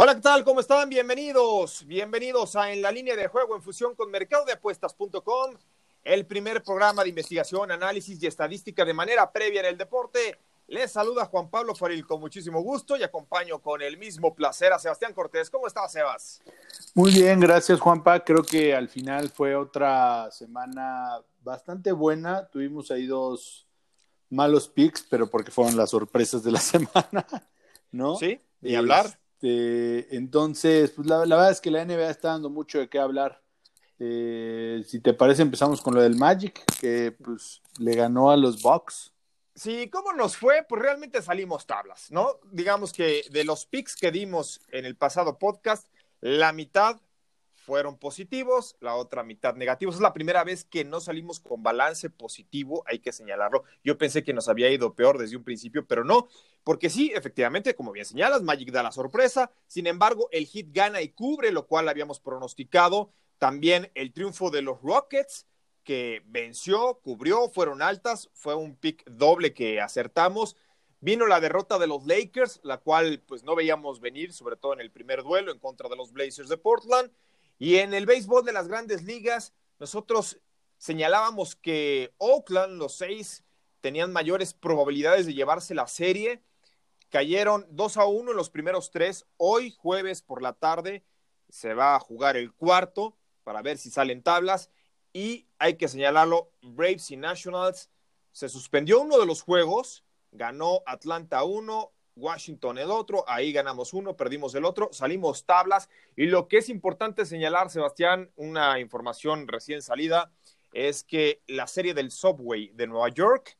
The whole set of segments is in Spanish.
Hola, ¿qué tal? ¿Cómo están? Bienvenidos. Bienvenidos a En la línea de juego en fusión con mercadodeapuestas.com, el primer programa de investigación, análisis y estadística de manera previa en el deporte. Les saluda Juan Pablo Faril con muchísimo gusto y acompaño con el mismo placer a Sebastián Cortés. ¿Cómo estás, Sebas? Muy bien, gracias, Juanpa. Creo que al final fue otra semana bastante buena. Tuvimos ahí dos malos picks, pero porque fueron las sorpresas de la semana, ¿no? Sí, y hablar. Este, entonces, pues la, verdad es que la NBA está dando mucho de qué hablar. Eh, si te parece, empezamos con lo del Magic, que pues le ganó a los Bucks. Sí, ¿cómo nos fue? Pues realmente salimos tablas, ¿no? Digamos que de los picks que dimos en el pasado podcast, la mitad fueron positivos, la otra mitad negativos. Es la primera vez que no salimos con balance positivo, hay que señalarlo. Yo pensé que nos había ido peor desde un principio, pero no, porque sí, efectivamente, como bien señalas, Magic da la sorpresa. Sin embargo, el hit gana y cubre, lo cual habíamos pronosticado. También el triunfo de los Rockets, que venció, cubrió, fueron altas, fue un pick doble que acertamos. Vino la derrota de los Lakers, la cual pues no veíamos venir, sobre todo en el primer duelo en contra de los Blazers de Portland. Y en el béisbol de las grandes ligas, nosotros señalábamos que Oakland, los seis, tenían mayores probabilidades de llevarse la serie. Cayeron 2 a 1 en los primeros tres. Hoy, jueves por la tarde, se va a jugar el cuarto para ver si salen tablas. Y hay que señalarlo, Braves y Nationals se suspendió uno de los juegos, ganó Atlanta 1, Washington el otro, ahí ganamos uno, perdimos el otro, salimos tablas y lo que es importante señalar, Sebastián, una información recién salida, es que la serie del Subway de Nueva York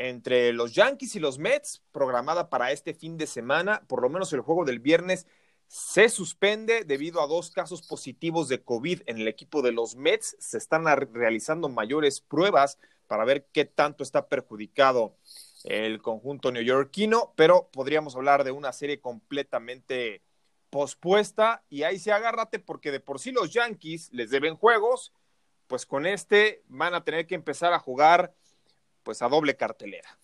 entre los Yankees y los Mets, programada para este fin de semana, por lo menos el juego del viernes, se suspende debido a dos casos positivos de COVID en el equipo de los Mets. Se están realizando mayores pruebas para ver qué tanto está perjudicado el conjunto neoyorquino, pero podríamos hablar de una serie completamente pospuesta y ahí se agárrate porque de por sí los Yankees les deben juegos, pues con este van a tener que empezar a jugar pues a doble cartelera.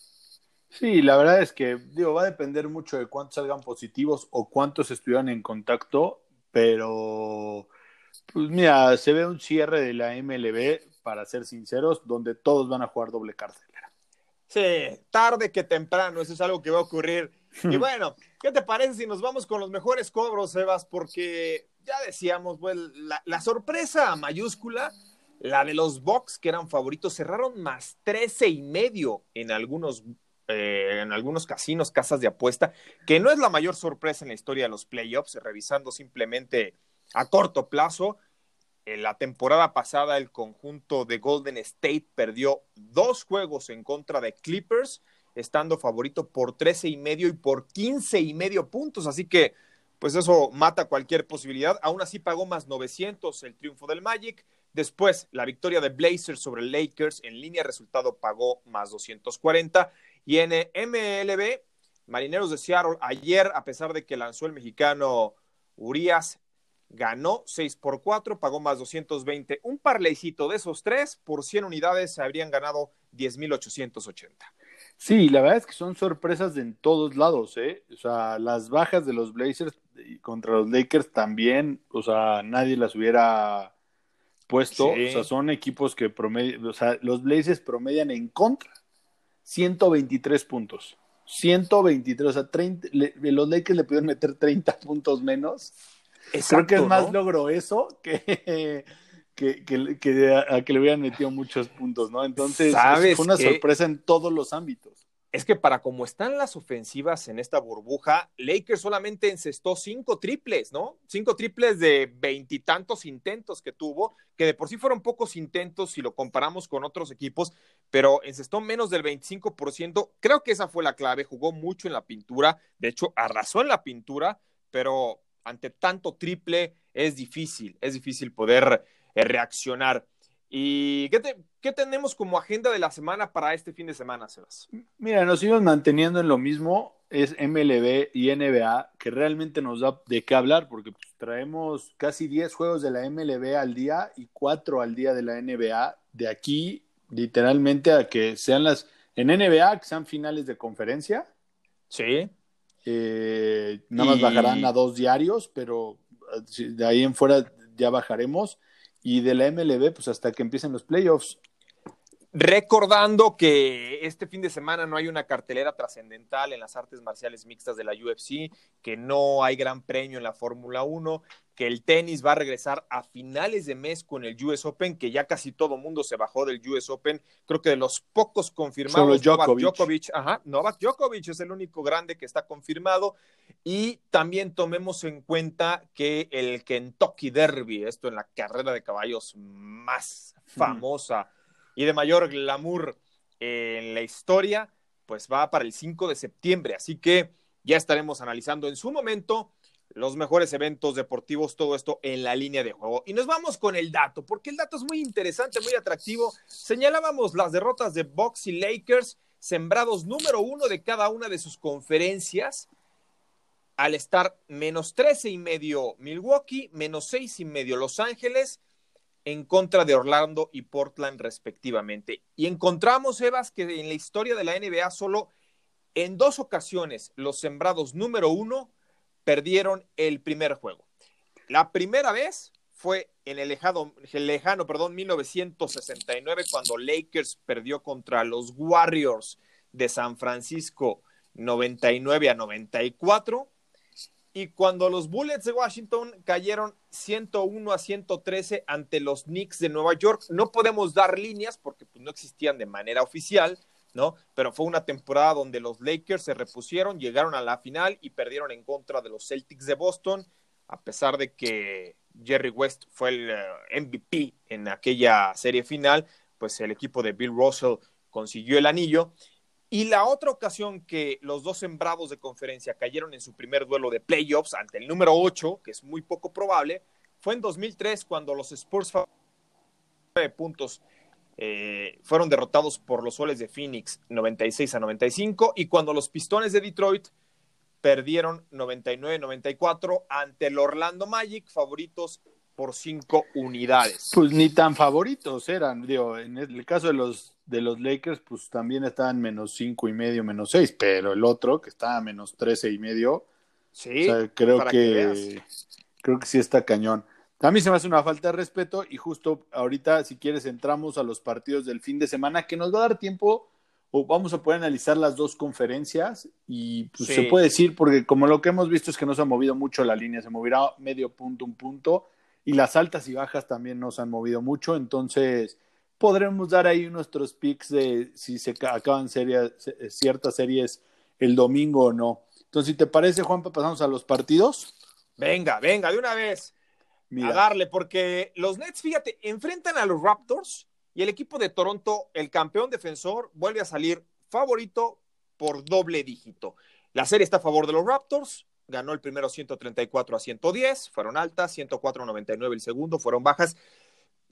Sí, la verdad es que digo, va a depender mucho de cuántos salgan positivos o cuántos estuvieran en contacto, pero pues mira, se ve un cierre de la MLB, para ser sinceros, donde todos van a jugar doble cartelera. Sí, tarde que temprano, eso es algo que va a ocurrir. Y bueno, ¿qué te parece si nos vamos con los mejores cobros, Sebas? Porque ya decíamos, pues, la, sorpresa mayúscula, la de los Bucks, que eran favoritos, cerraron más 13 y medio en algunos, eh, en algunos casinos, casas de apuesta, que no es la mayor sorpresa en la historia de los playoffs, revisando simplemente a corto plazo. En la temporada pasada, el conjunto de Golden State perdió dos juegos en contra de Clippers, estando favorito por 13 y medio y por 15 y medio puntos. Así que, pues eso mata cualquier posibilidad. Aún así pagó más 900 el triunfo del Magic. Después, la victoria de Blazers sobre Lakers en línea resultado pagó más 240. Y en MLB, Marineros de Seattle, ayer, a pesar de que lanzó el mexicano Urias, ganó 6 por 4, pagó más 220. Un parleycito de esos tres, por 100 unidades se habrían ganado 10.880. Sí, la verdad es que son sorpresas en todos lados, ¿eh? O sea, las bajas de los Blazers contra los Lakers también, o sea, nadie las hubiera puesto. O sea, son equipos que promedian, o sea, los Blazers promedian en contra 123 puntos. 123, o sea, 30, los Lakers le pudieron meter 30 puntos menos Creo que es más logro eso que, que, que, a, que le hubieran metido muchos puntos, ¿no? Entonces, fue una sorpresa en todos los ámbitos. es que para como están las ofensivas en esta burbuja, Lakers solamente encestó cinco triples, ¿no? Cinco triples de veintitantos intentos que tuvo, que de por sí fueron pocos intentos si lo comparamos con otros equipos, pero encestó menos del 25%. Creo que esa fue la clave, jugó mucho en la pintura, de hecho arrasó en la pintura, pero ante tanto triple es difícil, es difícil poder eh, reaccionar. ¿Y qué, tenemos como agenda de la semana para este fin de semana, Sebas? Mira, nos seguimos manteniendo en lo mismo, es MLB y NBA, que realmente nos da de qué hablar, porque pues, traemos casi 10 juegos de la MLB al día y 4 al día de la NBA, de aquí literalmente a que sean las, en NBA, que sean finales de conferencia. Sí. Eh, nada más bajarán a dos diarios, pero eh, de ahí en fuera ya bajaremos y de la MLB, pues hasta que empiecen los playoffs. Recordando que este fin de semana no hay una cartelera trascendental en las artes marciales mixtas de la UFC, que no hay gran premio en la Fórmula 1, que el tenis va a regresar a finales de mes con el US Open, que ya casi todo mundo se bajó del US Open. Creo que de los pocos confirmados, Novak Djokovic, ajá, Novak Djokovic es el único grande que está confirmado. Y también tomemos en cuenta que el Kentucky Derby, esto en la carrera de caballos más famosa y de mayor glamour en la historia, pues va para el 5 de septiembre. Así que ya estaremos analizando en su momento los mejores eventos deportivos, todo esto en la línea de juego. Y nos vamos con el dato, porque el dato es muy interesante, muy atractivo. Señalábamos las derrotas de Bucks y Lakers, sembrados número uno de cada una de sus conferencias al estar menos 13 y medio Milwaukee, menos 6 y medio Los Ángeles, en contra de Orlando y Portland respectivamente. Y encontramos, Evas, que en la historia de la NBA solo en dos ocasiones los sembrados número uno perdieron el primer juego. La primera vez fue en el lejano, el lejano perdón, 1969 cuando Lakers perdió contra los Warriors de San Francisco 99 a 94 y cuando los Bullets de Washington cayeron 101 a 113 ante los Knicks de Nueva York, no podemos dar líneas porque pues, no existían de manera oficial, ¿no? Pero fue una temporada donde los Lakers se repusieron, llegaron a la final y perdieron en contra de los Celtics de Boston, a pesar de que Jerry West fue el eh, MVP en aquella serie final, pues el equipo de Bill Russell consiguió el anillo. Y la otra ocasión que los dos sembrados de conferencia cayeron en su primer duelo de playoffs ante el número 8, que es muy poco probable, fue en 2003 cuando los Spurs puntos eh, fueron derrotados por los Soles de Phoenix 96 a 95 y cuando los Pistones de Detroit perdieron 99-94 ante el Orlando Magic, favoritos por cinco unidades. Pues ni tan favoritos eran, digo, en el caso de los de los Lakers, pues también estaban menos cinco y medio, menos seis, pero el otro que estaba menos trece y medio, sí, creo que, creo que sí está cañón. A mí se me hace una falta de respeto y justo ahorita, si quieres, entramos a los partidos del fin de semana, que nos va a dar tiempo o vamos a poder analizar las dos conferencias y pues, se puede decir, porque como lo que hemos visto es que no se ha movido mucho la línea, se moverá medio punto, un punto, y las altas y bajas también nos han movido mucho, entonces podremos dar ahí nuestros picks de si se acaban series, ciertas series el domingo o no. Entonces, si te parece, Juanpa, pasamos a los partidos. Venga, venga, de una vez. A darle, porque los Nets, fíjate, enfrentan a los Raptors y el equipo de Toronto, el campeón defensor, vuelve a salir favorito por doble dígito. La serie está a favor de los Raptors, ganó el primero 134 a 110, fueron altas, 104 a 99 el segundo, fueron bajas.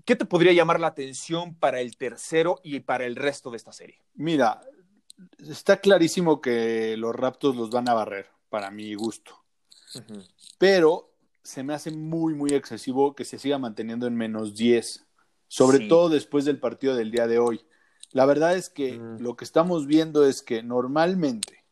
¿Qué te podría llamar la atención para el tercero y para el resto de esta serie? Mira, está clarísimo que los Raptors los van a barrer, para mi gusto. Pero se me hace muy, muy excesivo que se siga manteniendo en menos 10, sobre todo después del partido del día de hoy. La verdad es que lo que estamos viendo es que normalmente,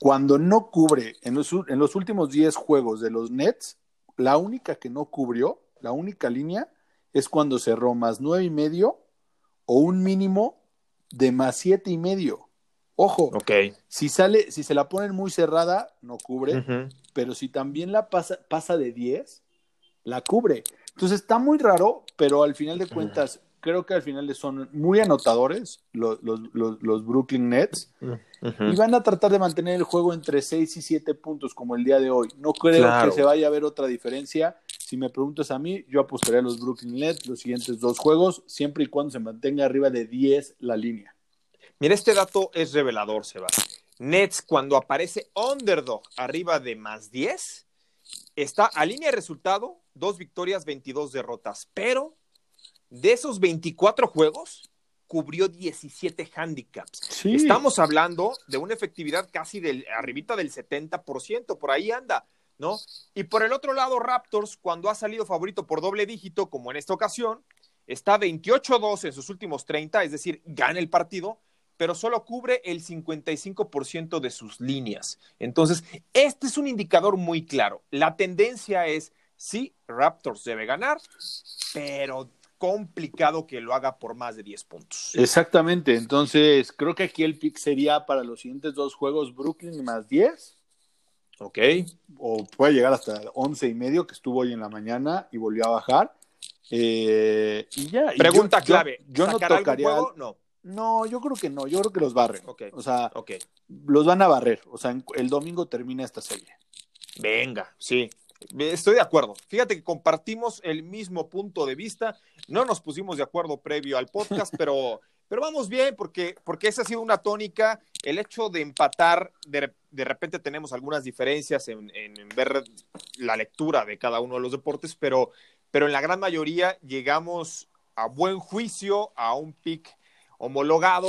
cuando no cubre en los, en los últimos 10 juegos de los Nets, la única que no cubrió, la única línea, es cuando cerró más nueve y medio o un mínimo de más siete y medio. Ojo, si sale, si se la ponen muy cerrada, no cubre, pero si también la pasa, pasa de 10, la cubre. Entonces está muy raro, pero al final de cuentas, creo que al final son muy anotadores los, los, Brooklyn Nets y van a tratar de mantener el juego entre 6 y 7 puntos como el día de hoy. No creo que se vaya a ver otra diferencia. Si me preguntas a mí, yo apostaría a los Brooklyn Nets los siguientes dos juegos, siempre y cuando se mantenga arriba de 10 la línea. Mira, este dato es revelador, Seba. Nets, cuando aparece underdog arriba de más 10, está a línea de resultado, dos victorias, 22 derrotas, pero de esos 24 juegos, cubrió 17 handicaps. Estamos hablando de una efectividad casi del arribita del 70%, por ahí anda, ¿no? Y por el otro lado, Raptors, cuando ha salido favorito por doble dígito, como en esta ocasión, está 28-2 en sus últimos 30, es decir, gana el partido, pero solo cubre el 55% de sus líneas. Entonces, este es un indicador muy claro. La tendencia es, sí, Raptors debe ganar, pero complicado que lo haga por más de 10 puntos. Exactamente, entonces creo que aquí el pick sería para los siguientes dos juegos Brooklyn más 10. Ok. O puede llegar hasta 11 y medio, que estuvo hoy en la mañana y volvió a bajar. Eh, y ya. Pregunta clave. Yo, no tocaría. Juego? No. No, yo creo que no. Yo creo que los barren. O sea, los van a barrer. O sea, el domingo termina esta serie. Venga, sí. Estoy de acuerdo. Fíjate que compartimos el mismo punto de vista. No nos pusimos de acuerdo previo al podcast, pero, pero vamos bien porque, porque esa ha sido una tónica. El hecho de empatar, de, de repente tenemos algunas diferencias en, en, ver la lectura de cada uno de los deportes, pero, pero en la gran mayoría llegamos a buen juicio, a un pick homologado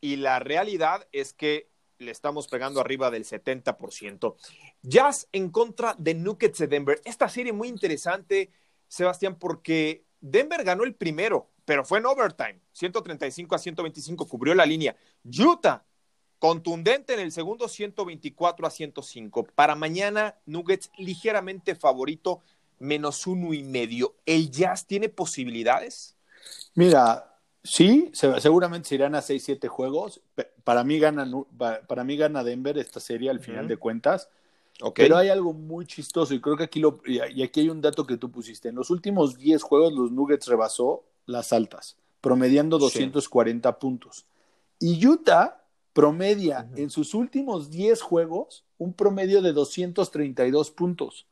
y la realidad es que le estamos pegando arriba del 70%. Jazz en contra de Nuggets de Denver. Esta serie muy interesante, Sebastián, porque Denver ganó el primero, pero fue en overtime. 135 a 125 cubrió la línea. Utah, contundente en el segundo, 124 a 105. Para mañana, Nuggets ligeramente favorito, menos uno y medio. ¿El Jazz tiene posibilidades? Mira, Sí, seguramente se irán a 6-7 juegos. Para mí, gana, para mí gana Denver esta serie al final de cuentas. Pero hay algo muy chistoso y creo que aquí lo, y aquí hay un dato que tú pusiste. En los últimos 10 juegos los Nuggets rebasó las altas, promediando 240 puntos. Y Utah promedia en sus últimos 10 juegos un promedio de 232 puntos.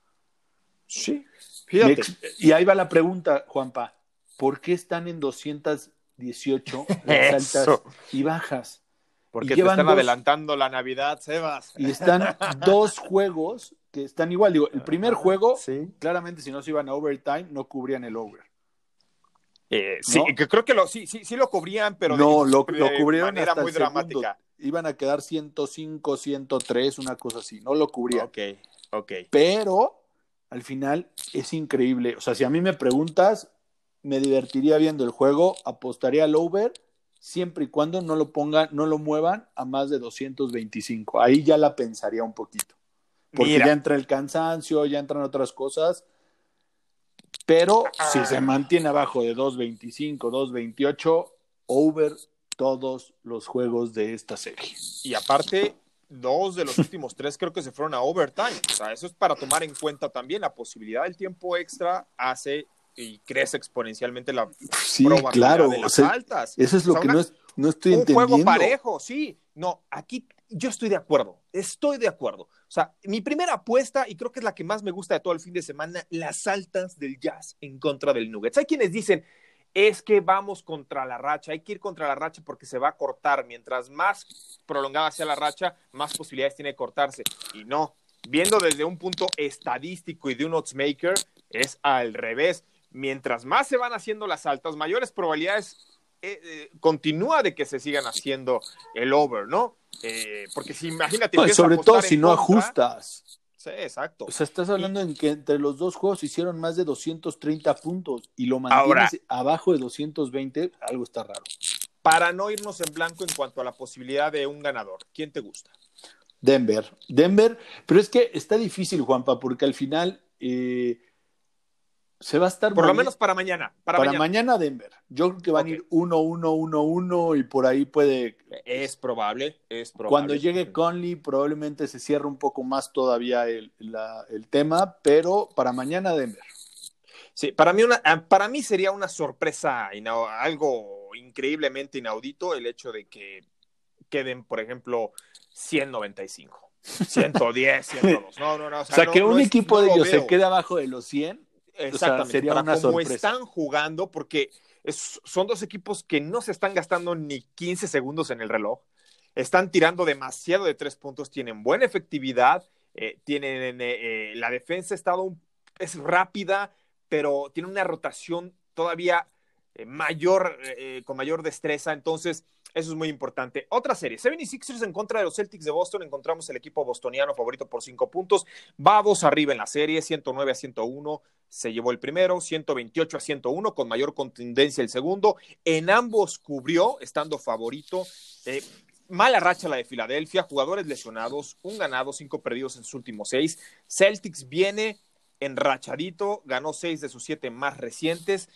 Sí, fíjate. Y ahí va la pregunta, Juanpa. ¿Por qué están en 200 18 las altas y bajas. Porque te están adelantando la Navidad, Sebas. Y están dos juegos que están igual. Digo, el primer juego, claramente si no se iban a overtime, no cubrían el over. Eh, sí, que creo que lo, sí, sí, sí lo cubrían, pero no, lo, lo cubrieron de manera muy dramática. Iban a quedar 105, 103, una cosa así. No lo cubrían. Ok, ok. Pero al final es increíble. O sea, si a mí me preguntas, me divertiría viendo el juego, apostaría al over siempre y cuando no lo pongan, no lo muevan a más de 225. Ahí ya la pensaría un poquito. Porque ya entra el cansancio, ya entran otras cosas. Pero si se mantiene abajo de 225, 228, over todos los juegos de esta serie. Y aparte, dos de los últimos tres creo que se fueron a overtime. O sea, eso es para tomar en cuenta también. La posibilidad del tiempo extra hace y crece exponencialmente la sí, claro, de las altas. Eso es lo que no, estoy entendiendo. Un juego parejo, sí. No, aquí yo estoy de acuerdo, estoy de acuerdo. O sea, mi primera apuesta, y creo que es la que más me gusta de todo el fin de semana, las altas del Jazz en contra del Nuggets. Hay quienes dicen, es que vamos contra la racha, hay que ir contra la racha porque se va a cortar. Mientras más prolongada sea la racha, más posibilidades tiene de cortarse. Y no, viendo desde un punto estadístico y de un oddsmaker, es al revés mientras más se van haciendo las altas, mayores probabilidades eh, eh, continúa de que se sigan haciendo el over, ¿no? Eh, porque si imagínate. sobre todo si no ajustas. Sí, exacto. O sea, estás hablando en que entre los dos juegos hicieron más de 230 puntos y lo mantienes abajo de 220, algo está raro. Para no irnos en blanco en cuanto a la posibilidad de un ganador, ¿quién te gusta? Denver. Denver, pero es que está difícil, Juanpa, porque al final se va a estar. Por lo menos para mañana. Para, mañana. Denver. Yo creo que van a ir 1-1-1-1 y por ahí puede. Es probable, es probable. Cuando llegue Conley, probablemente se cierre un poco más todavía el, tema, pero para mañana Denver. Sí, para mí, una, ah, para mí sería una sorpresa, algo increíblemente inaudito el hecho de que queden, por ejemplo, 195. 110, 102. No, no, no. O sea, que un equipo de ellos se quede abajo de los 100. Exactamente. sería una como están jugando, porque son dos equipos que no se están gastando ni 15 segundos en el reloj. Están tirando demasiado de tres puntos, tienen buena efectividad, eh, tienen eh, eh, la defensa estado es rápida, pero tiene una rotación todavía mayor, con mayor destreza. Entonces, eso es muy importante. Otra serie, 76ers en contra de los Celtics de Boston. Encontramos el equipo bostoniano favorito por cinco puntos. Va dos arriba en la serie, 109 a 101. Se llevó el primero, 128 a 101, con mayor contundencia el segundo. En ambos cubrió, estando favorito. Eh, mala racha la de Filadelfia, jugadores lesionados, un ganado, cinco perdidos en sus últimos seis. Celtics viene enrachadito, ganó seis de sus siete más recientes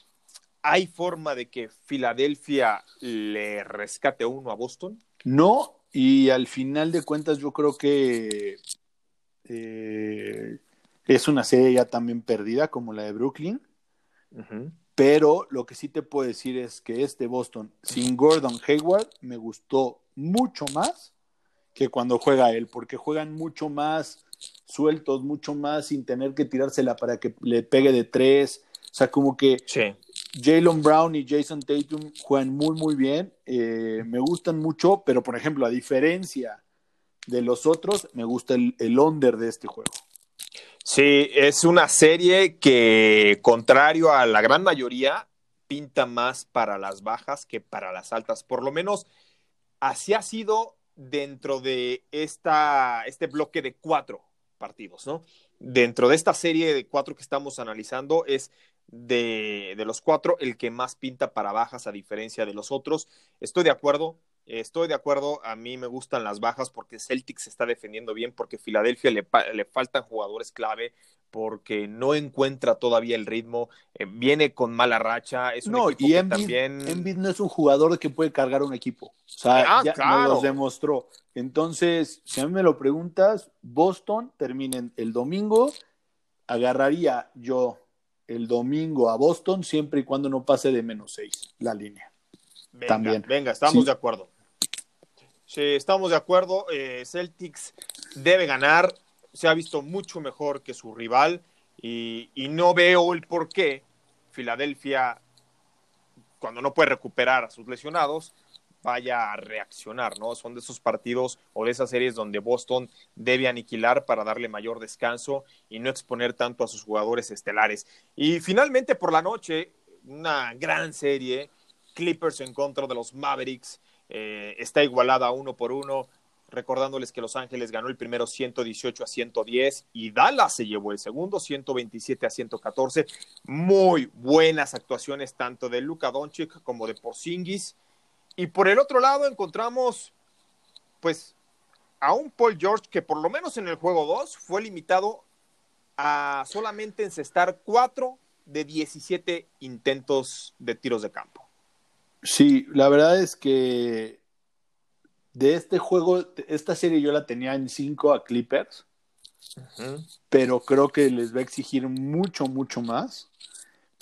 ¿Hay forma de que Filadelfia le rescate uno a Boston? No, y al final de cuentas yo creo que eh, es una serie ya también perdida como la de Brooklyn. Pero lo que sí te puedo decir es que este Boston sin Gordon Hayward me gustó mucho más que cuando juega él, porque juegan mucho más sueltos, mucho más sin tener que tirársela para que le pegue de tres. O sea, como que sí. Jalen Brown y Jason Tatum juegan muy, muy bien. Eh, me gustan mucho, pero por ejemplo, a diferencia de los otros, me gusta el, el under de este juego. Sí, es una serie que, contrario a la gran mayoría, pinta más para las bajas que para las altas. Por lo menos así ha sido dentro de esta, este bloque de cuatro partidos, ¿no? Dentro de esta serie de cuatro que estamos analizando es de, de, los cuatro el que más pinta para bajas a diferencia de los otros. Estoy de acuerdo, estoy de acuerdo, a mí me gustan las bajas porque Celtics se está defendiendo bien, porque Filadelfia le, le faltan jugadores clave, porque no encuentra todavía el ritmo, eh, viene con mala racha, es un no, y Embiid, no es un jugador que puede cargar un equipo, o sea, ah, ya nos lo demostró. Entonces, si a mí me lo preguntas, Boston termina el domingo, agarraría yo el domingo a Boston, siempre y cuando no pase de menos seis la línea. Venga, También. Venga, estamos de acuerdo. Sí, estamos de acuerdo. Eh, Celtics debe ganar. Se ha visto mucho mejor que su rival y, y no veo el por qué Filadelfia, cuando no puede recuperar a sus lesionados, vaya a reaccionar, ¿no? Son de esos partidos o de esas series donde Boston debe aniquilar para darle mayor descanso y no exponer tanto a sus jugadores estelares. Y finalmente por la noche, una gran serie, Clippers en contra de los Mavericks, eh, está igualada uno por uno, recordándoles que Los Ángeles ganó el primero 118 a 110 y Dallas se llevó el segundo 127 a 114. Muy buenas actuaciones tanto de Luka Doncic como de Porzingis. Y por el otro lado encontramos, pues, a un Paul George que por lo menos en el juego 2 fue limitado a solamente encestar 4 de 17 intentos de tiros de campo. Sí, la verdad es que de este juego, esta serie yo la tenía en 5 a Clippers, pero creo que les va a exigir mucho, mucho más.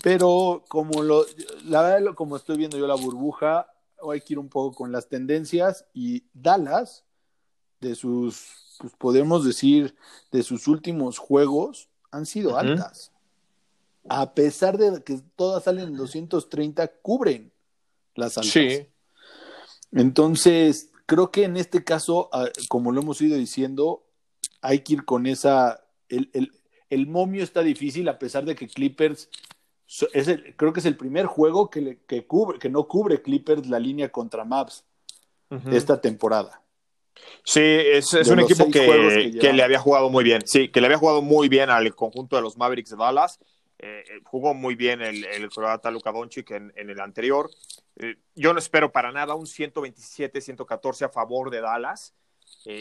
Pero como lo, la verdad, como estoy viendo yo la burbuja, hay que ir un poco con las tendencias y Dallas, de sus, pues podemos decir, de sus últimos juegos, han sido altas. A pesar de que todas salen en 230, cubren las altas. Sí. Entonces, creo que en este caso, ah, como lo hemos ido diciendo, hay que ir con esa. El, el, el momio está difícil, a pesar de que Clippers es creo que es el primer juego que, que, cubre, que no cubre Clippers la línea contra Maps de esta temporada. Sí, es, un equipo que, que, le había jugado muy bien. Sí, que le había jugado muy bien al conjunto de los Mavericks de Dallas. Eh, eh, jugó muy bien el, el croata Luka Doncic en, en, el anterior. Eh, yo no espero para nada un 127-114 a favor de Dallas.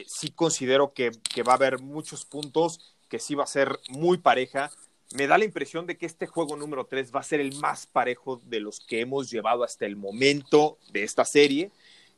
sí considero que, que va a haber muchos puntos, que sí va a ser muy pareja me da la impresión de que este juego número 3 va a ser el más parejo de los que hemos llevado hasta el momento de esta serie.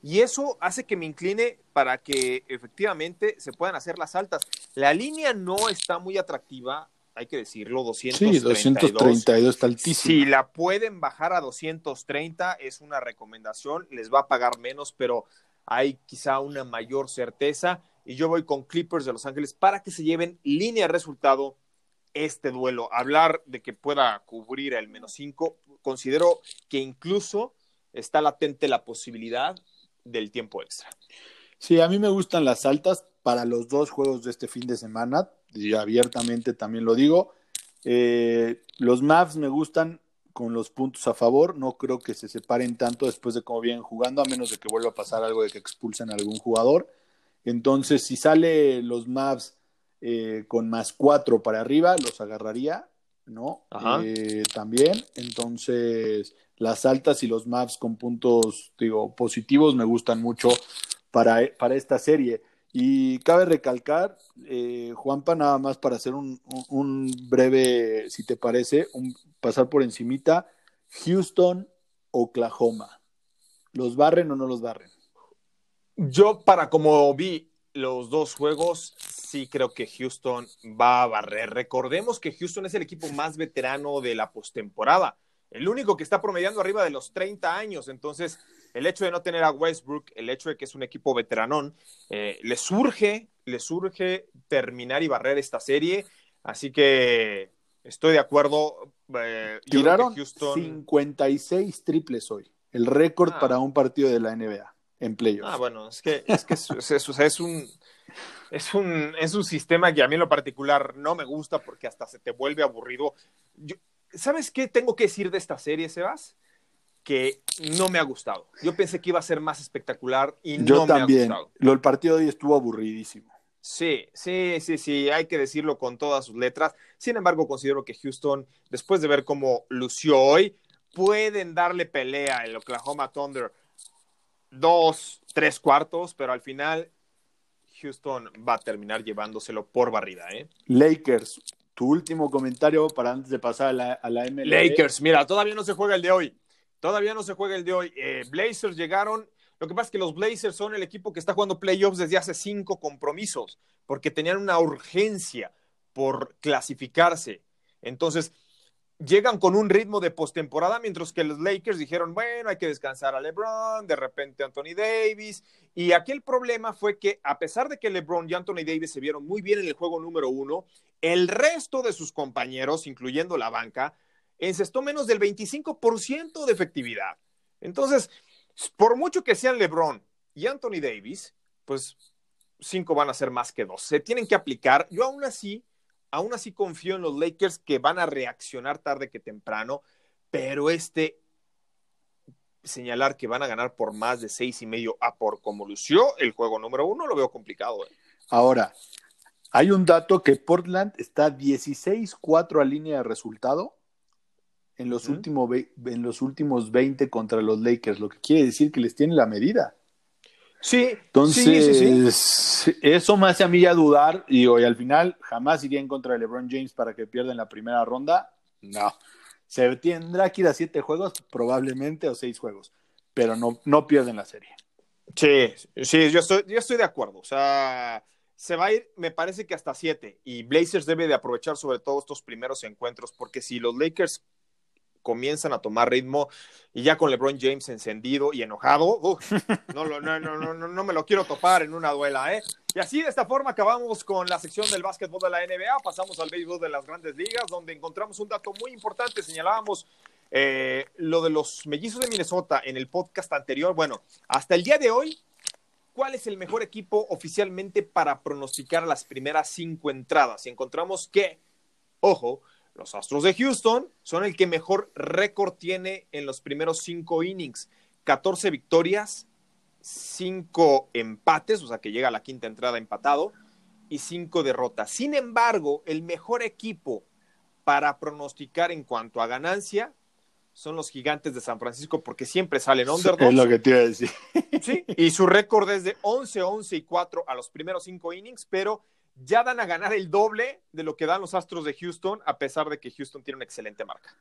Y eso hace que me incline para que efectivamente se puedan hacer las altas. La línea no está muy atractiva hay que decirlo, 232. Sí, 232 está altísimo. Si la pueden bajar a 230 es una recomendación, les va a pagar menos, pero hay quizá una mayor certeza. Y yo voy con Clippers de Los Ángeles para que se lleven línea de resultado este duelo. Hablar de que pueda cubrir el menos 5, considero que incluso está latente la posibilidad del tiempo extra. Sí, a mí me gustan las altas para los dos juegos de este fin de semana, y abiertamente también lo digo. Eh, los Mavs me gustan con los puntos a favor, no creo que se separen tanto después de cómo vienen jugando, a menos de que vuelva a pasar algo de que expulsen a algún jugador. Entonces, si sale los Mavs eh, con más cuatro para arriba, los agarraría, ¿no? Eh, también. Entonces, las altas y los Mavs con puntos, digo, positivos me gustan mucho para, para esta serie. Y cabe recalcar, eh, Juanpa, nada más para hacer un, breve, si te parece, un, pasar por encimita, Houston, Oklahoma. ¿Los barren o no los barren? Yo, para como vi los dos juegos, sí creo que Houston va a barrer. Recordemos que Houston es el equipo más veterano de la postemporada, el único que está promediando arriba de los 30 años, entonces el hecho de no tener a Westbrook, el hecho de que es un equipo veteranón, eh, le surge, le surge terminar y barrer esta serie. Así que estoy de acuerdo. Eh, Tiraron 56 triples hoy, el récord ah. para un partido de la NBA en playoffs. Ah, bueno, es que es, que es, es, un es un, es un sistema que a mí en lo particular no me gusta porque hasta se te vuelve aburrido. ¿Sabes qué tengo que decir de esta serie, Sebas? que no me ha gustado. Yo pensé que iba a ser más espectacular y no me ha gustado. Lo, el partido de hoy estuvo aburridísimo. Sí, sí, sí, sí, hay que decirlo con todas sus letras. Sin embargo, considero que Houston, después de ver cómo lució hoy, pueden darle pelea al Oklahoma Thunder dos, tres cuartos, pero al final Houston va a terminar llevándoselo por barrida. ¿eh? Lakers, tu último comentario para antes de pasar a la, a la MLB. Lakers, mira, todavía no se juega el de hoy. Todavía no se juega el de hoy. Eh, Blazers llegaron. Lo que pasa es que los Blazers son el equipo que está jugando playoffs desde hace cinco compromisos, porque tenían una urgencia por clasificarse. Entonces, llegan con un ritmo de postemporada, mientras que los Lakers dijeron, bueno, hay que descansar a LeBron, de repente Anthony Davis. Y aquí el problema fue que, a pesar de que LeBron y Anthony Davis se vieron muy bien en el juego número uno, el resto de sus compañeros, incluyendo la banca, encestó menos del 25% de efectividad. Entonces, por mucho que sean LeBron y Anthony Davis, pues cinco van a ser más que dos. Se tienen que aplicar. Yo aún así, aún así confío en los Lakers que van a reaccionar tarde que temprano, pero este señalar que van a ganar por más de seis y medio a por como lució el juego número uno, lo veo complicado. ¿eh? Ahora, hay un dato que Portland está 16-4 a línea de resultado en los, últimos, en los últimos 20 contra los Lakers, lo que quiere decir que les tiene la medida. Sí, entonces eso me hace a mí ya dudar y hoy al final jamás iría en contra de LeBron James para que pierda en la primera ronda. No, se tendrá que ir a siete juegos probablemente o seis juegos, pero no, no pierden la serie. Sí, sí, yo estoy, yo estoy de acuerdo. O sea, se va a ir, me parece que hasta siete. Y Blazers debe de aprovechar sobre todo estos primeros encuentros, porque si los Lakers comienzan a tomar ritmo y ya con LeBron James encendido y enojado, no, no, no, no, no, me lo quiero topar en una duela, ¿eh? Y así de esta forma acabamos con la sección del básquetbol de la NBA, pasamos al béisbol de las grandes ligas, donde encontramos un dato muy importante, señalábamos eh, lo de los mellizos de Minnesota en el podcast anterior, bueno, hasta el día de hoy, ¿cuál es el mejor equipo oficialmente para pronosticar las primeras cinco entradas? Y encontramos que, ojo, los Astros de Houston son el que mejor récord tiene en los primeros cinco innings. 14 victorias, 5 empates, o sea que llega a la quinta entrada empatado, y 5 derrotas. Sin embargo, el mejor equipo para pronosticar en cuanto a ganancia son los gigantes de San Francisco porque siempre salen underdogs. Es lo que te iba a decir. Sí, y su récord es de 11, 11 y 4 a los primeros cinco innings, pero ya dan a ganar el doble de lo que dan los Astros de Houston, a pesar de que Houston tiene una excelente marca.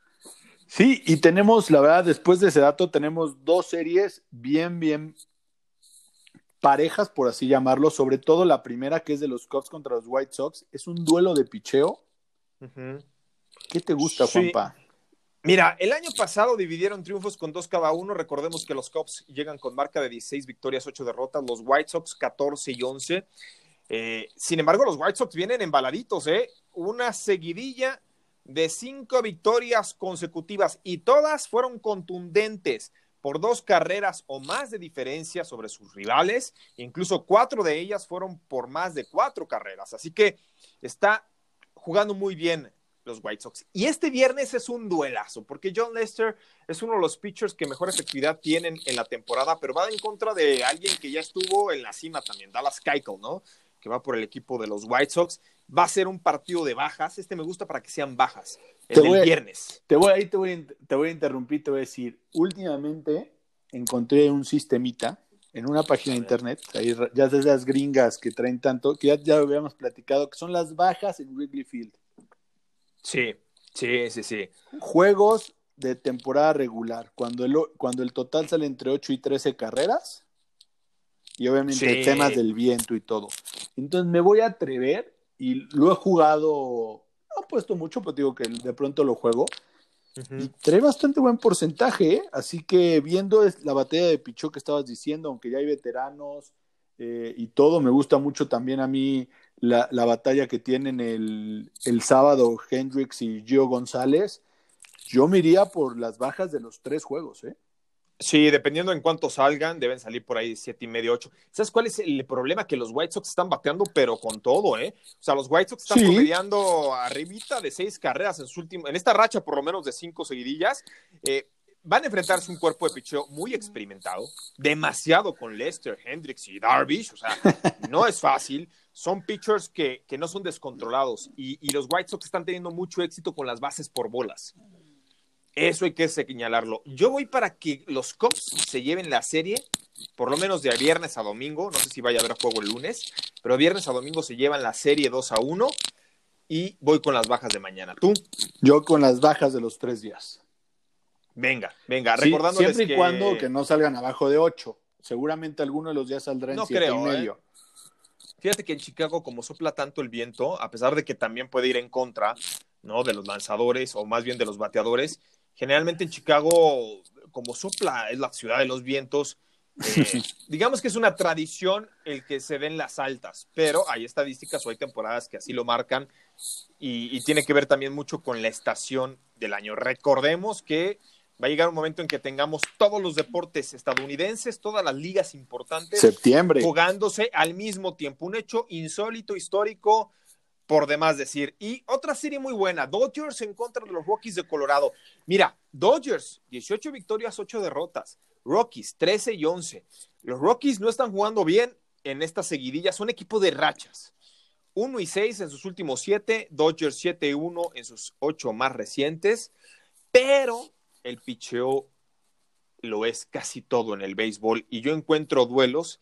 Sí, y tenemos, la verdad, después de ese dato, tenemos dos series bien, bien parejas, por así llamarlo, sobre todo la primera, que es de los Cubs contra los White Sox, es un duelo de picheo ¿Qué te gusta, Juanpa? Mira, el año pasado dividieron triunfos con dos cada uno. Recordemos que los Cubs llegan con marca de 16 victorias, 8 derrotas, los White Sox 14 y 11. Eh, sin embargo, los White Sox vienen embaladitos, ¿eh? Una seguidilla de cinco victorias consecutivas y todas fueron contundentes por dos carreras o más de diferencia sobre sus rivales, incluso cuatro de ellas fueron por más de cuatro carreras, así que está jugando muy bien los White Sox. Y este viernes es un duelazo, porque John Lester es uno de los pitchers que mejor efectividad tienen en la temporada, pero va en contra de alguien que ya estuvo en la cima también, Dallas Keuchel, ¿no? Que va por el equipo de los White Sox. Va a ser un partido de bajas. Este me gusta para que sean bajas. El viernes. Te voy, ahí te voy, te voy a interrumpir, te voy a decir. Últimamente encontré un sistemita en una página de internet, ahí ya de las gringas que traen tanto, que ya, ya habíamos platicado, que son las bajas en Wrigley Field. Sí, sí, sí, sí. Juegos de temporada regular, cuando el, cuando el total sale entre 8 y 13 carreras, y obviamente temas del viento y todo. Entonces me voy a atrever, y lo he jugado, no he puesto mucho, pero digo que de pronto lo juego, y trae bastante buen porcentaje, ¿eh? así que viendo la batalla de Pichó que estabas diciendo, aunque ya hay veteranos eh, y todo, me gusta mucho también a mí la, batalla que tienen el, el, sábado Hendrix y Gio González. Yo me iría por las bajas de los tres juegos, ¿eh? Sí, dependiendo en cuánto salgan, deben salir por ahí siete y medio, ocho. ¿Sabes cuál es el problema? Que los White Sox están bateando, pero con todo, ¿eh? O sea, los White Sox están sí. promediando arribita de seis carreras en su último, en esta racha por lo menos de cinco seguidillas. Eh, van a enfrentarse un cuerpo de picheo muy experimentado, demasiado con Lester, Hendricks y Darvish, o sea, no es fácil. Son pitchers que, que no son descontrolados y, y los White Sox están teniendo mucho éxito con las bases por bolas. Eso hay que señalarlo. Yo voy para que los Cubs se lleven la serie, por lo menos de viernes a domingo. No sé si vaya a haber juego el lunes, pero viernes a domingo se llevan la serie 2 a 1 y voy con las bajas de mañana. ¿Tú? Yo con las bajas de los tres días. Venga, venga, recordando siempre y cuando que no salgan abajo de 8. Seguramente alguno de los días saldrá en no creo, y ¿eh? medio. Fíjate que en Chicago, como sopla tanto el viento, a pesar de que también puede ir en contra, ¿no? De los lanzadores o más bien de los bateadores, Generalmente en Chicago, como sopla, es la ciudad de los vientos, eh, digamos que es una tradición el que se den las altas, pero hay estadísticas o hay temporadas que así lo marcan y, y, tiene que ver también mucho con la estación del año. Recordemos que va a llegar un momento en que tengamos todos los deportes estadounidenses, todas las ligas importantes, septiembre, jugándose al mismo tiempo. Un hecho insólito, histórico, por demás decir. Y otra serie muy buena, Dodgers en contra de los Rockies de Colorado. Mira, Dodgers, 18 victorias, 8 derrotas. Rockies, 13 y 11. Los Rockies no están jugando bien en esta seguidilla, son equipo de rachas. 1 y 6 en sus últimos 7, Dodgers 7 y 1 en sus 8 más recientes, pero el picheo lo es casi todo en el béisbol y yo encuentro duelos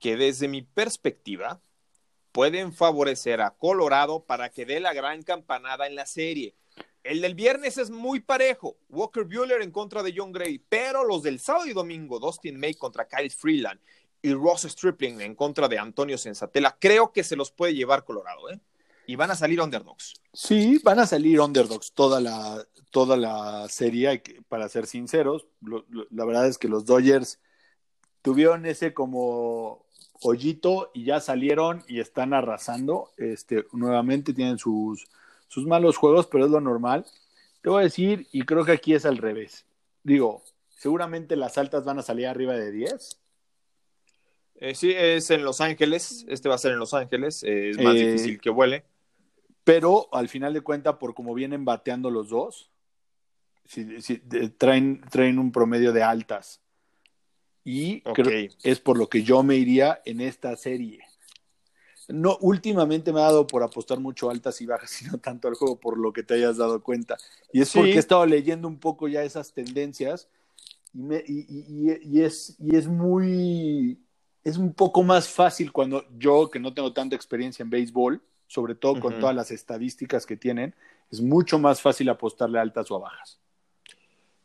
que desde mi perspectiva pueden favorecer a Colorado para que dé la gran campanada en la serie. El del viernes es muy parejo. Walker Bueller en contra de John Gray, pero los del sábado y domingo, Dustin May contra Kyle Freeland y Ross Stripling en contra de Antonio Sensatela, creo que se los puede llevar Colorado, ¿eh? Y van a salir underdogs. Sí, van a salir underdogs toda la, toda la serie, para ser sinceros. la verdad es que los Dodgers tuvieron ese como hoyito y ya salieron y están arrasando. Este, nuevamente tienen sus, sus malos juegos, pero es lo normal. Te voy a decir, y creo que aquí es al revés. Digo, seguramente las altas van a salir arriba de 10. Eh, sí, es en Los Ángeles. Este va a ser en Los Ángeles. Eh, es más eh, difícil que vuele. Pero al final de cuentas, por como vienen bateando los dos, si, si, traen, traen un promedio de altas. Y creo es por lo que yo me iría en esta serie. No, últimamente me ha dado por apostar mucho altas y bajas, sino tanto al juego por lo que te hayas dado cuenta. Y es porque he estado leyendo un poco ya esas tendencias y, me, y, y, es, y es muy, es un poco más fácil cuando yo, que no tengo tanta experiencia en béisbol, sobre todo con todas las estadísticas que tienen, es mucho más fácil apostarle altas o a bajas.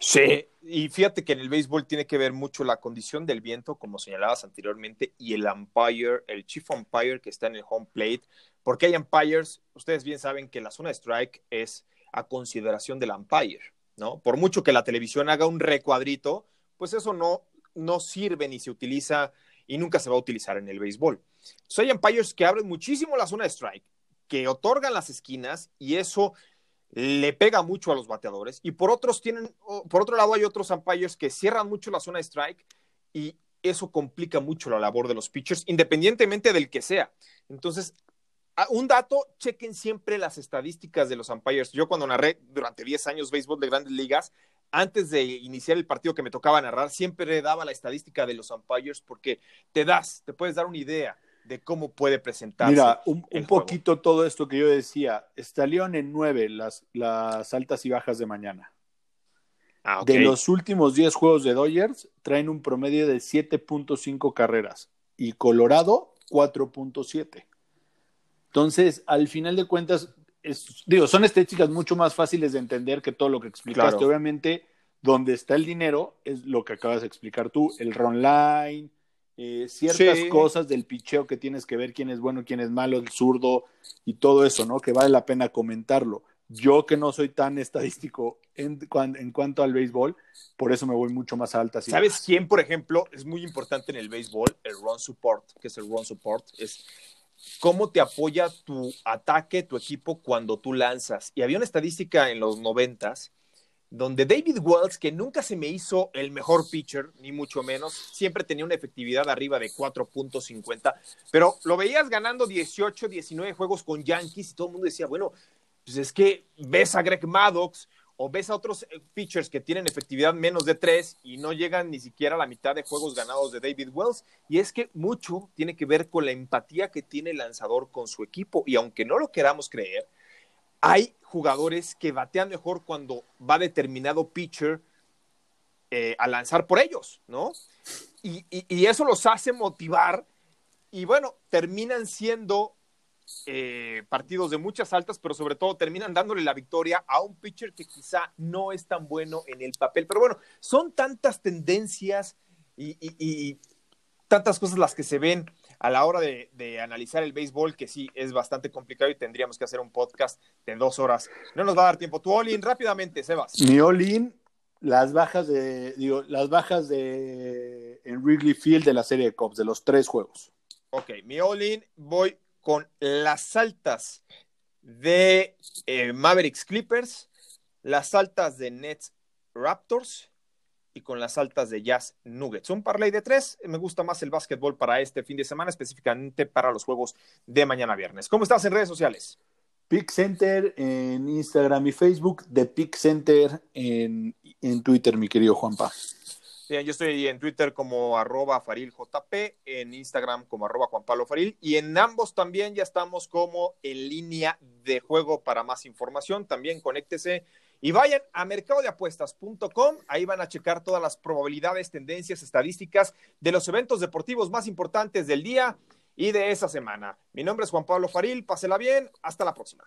Sí, y fíjate que en el béisbol tiene que ver mucho la condición del viento, como señalabas anteriormente, y el umpire, el chief umpire que está en el home plate, porque hay umpires, ustedes bien saben que la zona de strike es a consideración del umpire, ¿no? Por mucho que la televisión haga un recuadrito, pues eso no, no sirve ni se utiliza y nunca se va a utilizar en el béisbol. Hay umpires que abren muchísimo la zona de strike, que otorgan las esquinas y eso le pega mucho a los bateadores. Y por otros tienen, por otro lado hay otros umpires que cierran mucho la zona strike y eso complica mucho la labor de los pitchers, independientemente del que sea. Entonces, un dato, chequen siempre las estadísticas de los umpires. Yo cuando narré durante 10 años béisbol de grandes ligas, antes de iniciar el partido que me tocaba narrar, siempre daba la estadística de los umpires porque te das, te puedes dar una idea de cómo puede presentarse. Mira, un, poquito todo esto que yo decía. León en nueve las, las altas y bajas de mañana. Ah, de los últimos 10 juegos de Dodgers, traen un promedio de 7.5 carreras y Colorado 4.7. Entonces, al final de cuentas, digo, son estadísticas mucho más fáciles de entender que todo lo que explicaste. Obviamente, donde está el dinero es lo que acabas de explicar tú, el run line, eh, ciertas cosas del picheo que tienes que ver quién es bueno, quién es malo, el zurdo y todo eso, ¿no? Que vale la pena comentarlo. Yo que no soy tan estadístico en, en cuanto al béisbol, por eso me voy mucho más alta. ¿Sabes quién, por ejemplo, es muy importante en el béisbol? El run support, que es el run support, es cómo te apoya tu ataque, tu equipo cuando tú lanzas. Y había una estadística en los noventas donde David Wells, que nunca se me hizo el mejor pitcher, ni mucho menos, siempre tenía una efectividad arriba de 4.50, pero lo veías ganando 18, 19 juegos con Yankees y todo el mundo decía, bueno, pues es que ves a Greg Maddox o ves a otros eh, pitchers que tienen efectividad menos de 3 y no llegan ni siquiera a la mitad de juegos ganados de David Wells. Y es que mucho tiene que ver con la empatía que tiene el lanzador con su equipo. Y aunque no lo queramos creer, hay jugadores que batean mejor cuando va determinado pitcher eh, a lanzar por ellos, ¿no? Y, eso los hace motivar y bueno, terminan siendo eh, partidos de muchas altas, pero sobre todo terminan dándole la victoria a un pitcher que quizá no es tan bueno en el papel. Pero bueno, son tantas tendencias y tantas cosas las que se ven a la hora de, analizar el béisbol, que sí es bastante complicado y tendríamos que hacer un podcast de dos horas. No nos va a dar tiempo. Tu all rápidamente, Sebas. Mi all las bajas de, digo, las bajas de en Wrigley Field de la serie de Cops, de los tres juegos. Ok, mi all voy con las altas de eh, Mavericks Clippers, las altas de Nets Raptors y con las altas de Jazz Nuggets. Un parlay de tres. Me gusta más el básquetbol para este fin de semana, específicamente para los juegos de mañana viernes. ¿Cómo estás en redes sociales? Pick Center en Instagram y Facebook, de Pick Center en, en Twitter, mi querido Juanpa. Bien, yo estoy en Twitter como arroba fariljp, en Instagram como arroba Juan Faril, y en ambos también ya estamos como en línea de juego para más información. También conéctese y vayan a mercadodeapuestas.com, ahí van a checar todas las probabilidades, tendencias, estadísticas de los eventos deportivos más importantes del día y de esa semana. Mi nombre es Juan Pablo Faril, pásela bien, hasta la próxima.